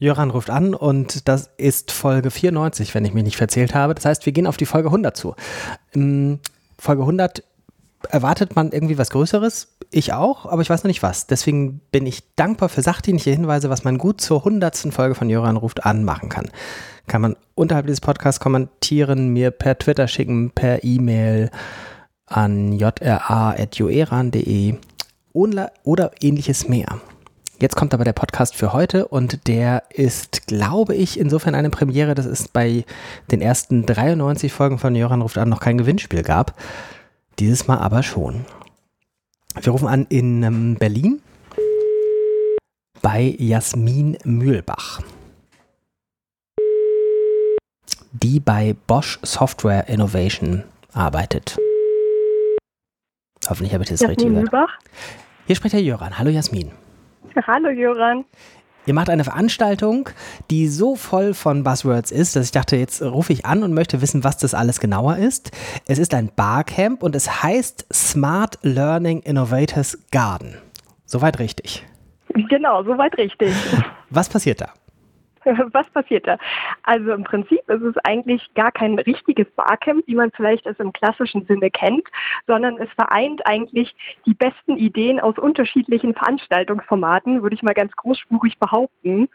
Jöran ruft an und das ist Folge 94, wenn ich mich nicht verzählt habe. Das heißt, wir gehen auf die Folge 100 zu. In Folge 100 erwartet man irgendwie was Größeres. Ich auch, aber ich weiß noch nicht was. Deswegen bin ich dankbar für sachdienliche Hinweise, was man gut zur 100. Folge von Jöran ruft an machen kann. Kann man unterhalb dieses Podcasts kommentieren, mir per Twitter schicken, per E-Mail an jra.joeran.de oder ähnliches mehr. Jetzt kommt aber der Podcast für heute und der ist, glaube ich, insofern eine Premiere, dass es bei den ersten 93 Folgen von Joran ruft an noch kein Gewinnspiel gab. Dieses Mal aber schon. Wir rufen an in ähm, Berlin bei Jasmin Mühlbach, die bei Bosch Software Innovation arbeitet. Hoffentlich habe ich das Jasmin richtig gehört. Mühlbach. Hier spricht Herr Jöran. Hallo Jasmin. Hallo Jöran. Ihr macht eine Veranstaltung, die so voll von Buzzwords ist, dass ich dachte, jetzt rufe ich an und möchte wissen, was das alles genauer ist. Es ist ein Barcamp und es heißt Smart Learning Innovators Garden. Soweit richtig. Genau, soweit richtig. Was passiert da? Was passiert da? Also im Prinzip ist es eigentlich gar kein richtiges Barcamp, wie man vielleicht es im klassischen Sinne kennt, sondern es vereint eigentlich die besten Ideen aus unterschiedlichen Veranstaltungsformaten, würde ich mal ganz großspurig behaupten.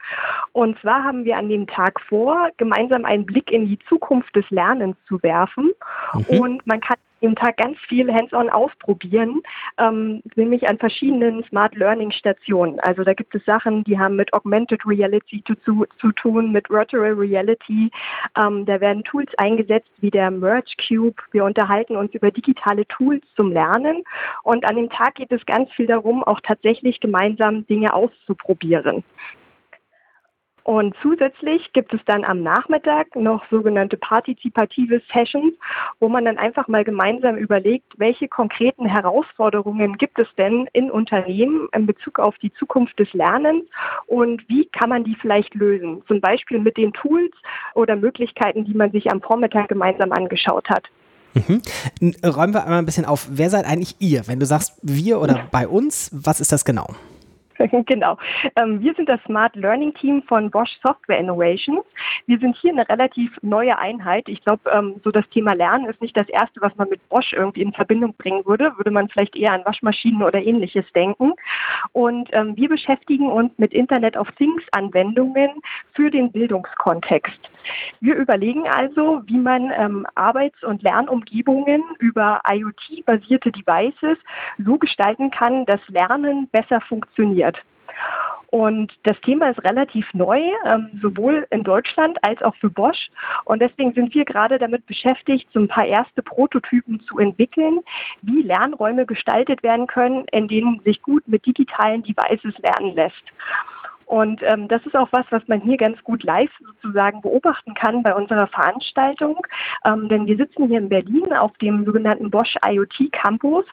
Und zwar haben wir an dem Tag vor, gemeinsam einen Blick in die Zukunft des Lernens zu werfen. Mhm. Und man kann jeden Tag ganz viel hands-on ausprobieren, ähm, nämlich an verschiedenen Smart Learning Stationen. Also da gibt es Sachen, die haben mit Augmented Reality zu, zu, zu tun, mit Virtual Reality. Ähm, da werden Tools eingesetzt wie der Merge Cube. Wir unterhalten uns über digitale Tools zum Lernen. Und an dem Tag geht es ganz viel darum, auch tatsächlich gemeinsam Dinge auszuprobieren. Und zusätzlich gibt es dann am Nachmittag noch sogenannte partizipative Sessions, wo man dann einfach mal gemeinsam überlegt, welche konkreten Herausforderungen gibt es denn in Unternehmen in Bezug auf die Zukunft des Lernens und wie kann man die vielleicht lösen. Zum Beispiel mit den Tools oder Möglichkeiten, die man sich am Vormittag gemeinsam angeschaut hat. Mhm. Räumen wir einmal ein bisschen auf, wer seid eigentlich ihr? Wenn du sagst wir oder bei uns, was ist das genau? genau. Ähm, wir sind das Smart Learning Team von Bosch Software Innovations. Wir sind hier eine relativ neue Einheit. Ich glaube, ähm, so das Thema Lernen ist nicht das erste, was man mit Bosch irgendwie in Verbindung bringen würde. Würde man vielleicht eher an Waschmaschinen oder ähnliches denken. Und ähm, wir beschäftigen uns mit Internet of Things Anwendungen für den Bildungskontext. Wir überlegen also, wie man Arbeits- und Lernumgebungen über IoT-basierte Devices so gestalten kann, dass Lernen besser funktioniert. Und das Thema ist relativ neu, ähm, sowohl in Deutschland als auch für Bosch. Und deswegen sind wir gerade damit beschäftigt, so ein paar erste Prototypen zu entwickeln, wie Lernräume gestaltet werden können, in denen sich gut mit digitalen Devices lernen lässt. Und ähm, das ist auch was, was man hier ganz gut live sozusagen beobachten kann bei unserer Veranstaltung. Ähm, denn wir sitzen hier in Berlin auf dem sogenannten Bosch IoT Campus.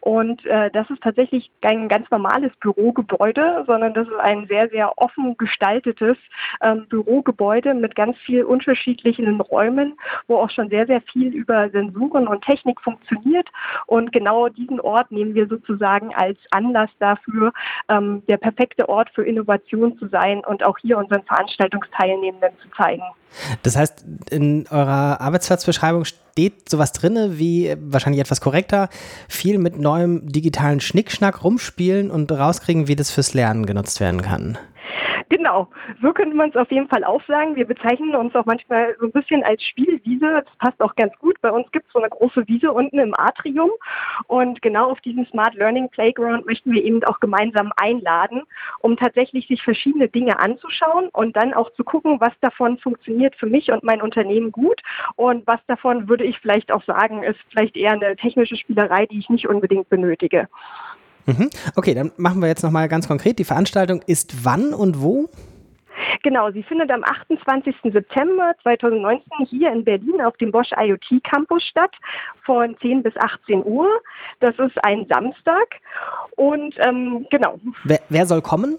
Und äh, das ist tatsächlich kein ganz normales Bürogebäude, sondern das ist ein sehr, sehr offen gestaltetes ähm, Bürogebäude mit ganz viel unterschiedlichen Räumen, wo auch schon sehr, sehr viel über Sensoren und Technik funktioniert. Und genau diesen Ort nehmen wir sozusagen als Anlass dafür, ähm, der perfekte Ort für Innovation Inspiration zu sein und auch hier unseren Veranstaltungsteilnehmenden zu zeigen. Das heißt, in eurer Arbeitsplatzbeschreibung steht sowas drin wie wahrscheinlich etwas korrekter, viel mit neuem digitalen Schnickschnack rumspielen und rauskriegen, wie das fürs Lernen genutzt werden kann. Genau, so könnte man es auf jeden Fall auch sagen. Wir bezeichnen uns auch manchmal so ein bisschen als Spielwiese. Das passt auch ganz gut. Bei uns gibt es so eine große Wiese unten im Atrium. Und genau auf diesen Smart Learning Playground möchten wir eben auch gemeinsam einladen, um tatsächlich sich verschiedene Dinge anzuschauen und dann auch zu gucken, was davon funktioniert für mich und mein Unternehmen gut und was davon würde ich vielleicht auch sagen, ist vielleicht eher eine technische Spielerei, die ich nicht unbedingt benötige. Mhm. Okay, dann machen wir jetzt nochmal ganz konkret. Die Veranstaltung ist wann und wo? Genau, sie findet am 28. September 2019 hier in Berlin auf dem Bosch IoT Campus statt von 10 bis 18 Uhr. Das ist ein Samstag und ähm, genau. Wer, wer soll kommen?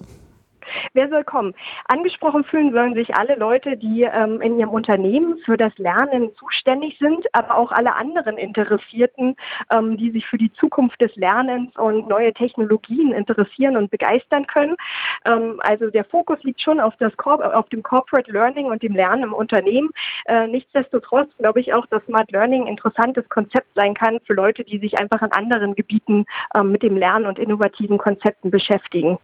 Wer soll kommen? Angesprochen fühlen sollen sich alle Leute, die ähm, in ihrem Unternehmen für das Lernen zuständig sind, aber auch alle anderen Interessierten, ähm, die sich für die Zukunft des Lernens und neue Technologien interessieren und begeistern können. Ähm, also der Fokus liegt schon auf, das Cor auf dem Corporate Learning und dem Lernen im Unternehmen. Äh, nichtsdestotrotz glaube ich auch, dass Smart Learning ein interessantes Konzept sein kann für Leute, die sich einfach in anderen Gebieten ähm, mit dem Lernen und innovativen Konzepten beschäftigen.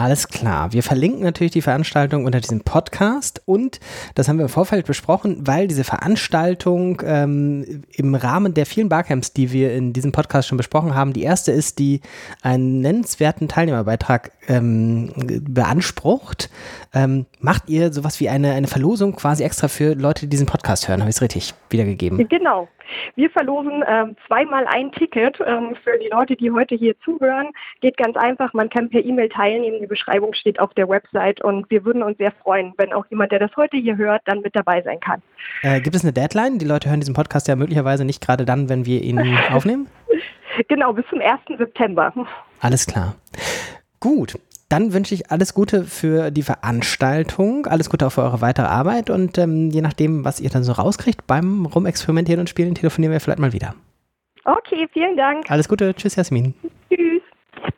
Alles klar. Wir verlinken natürlich die Veranstaltung unter diesem Podcast und das haben wir im Vorfeld besprochen, weil diese Veranstaltung ähm, im Rahmen der vielen Barcamps, die wir in diesem Podcast schon besprochen haben, die erste ist, die einen nennenswerten Teilnehmerbeitrag ähm, beansprucht. Ähm, macht ihr sowas wie eine, eine Verlosung quasi extra für Leute, die diesen Podcast hören? Habe ich es richtig wiedergegeben? Genau. Wir verlosen ähm, zweimal ein Ticket ähm, für die Leute, die heute hier zuhören. Geht ganz einfach, man kann per E-Mail teilnehmen. Die Beschreibung steht auf der Website und wir würden uns sehr freuen, wenn auch jemand, der das heute hier hört, dann mit dabei sein kann. Äh, gibt es eine Deadline? Die Leute hören diesen Podcast ja möglicherweise nicht gerade dann, wenn wir ihn aufnehmen. Genau, bis zum 1. September. Alles klar. Gut, dann wünsche ich alles Gute für die Veranstaltung, alles Gute auch für eure weitere Arbeit und ähm, je nachdem, was ihr dann so rauskriegt beim Rumexperimentieren und Spielen, telefonieren wir vielleicht mal wieder. Okay, vielen Dank. Alles Gute, tschüss Jasmin. Tschüss.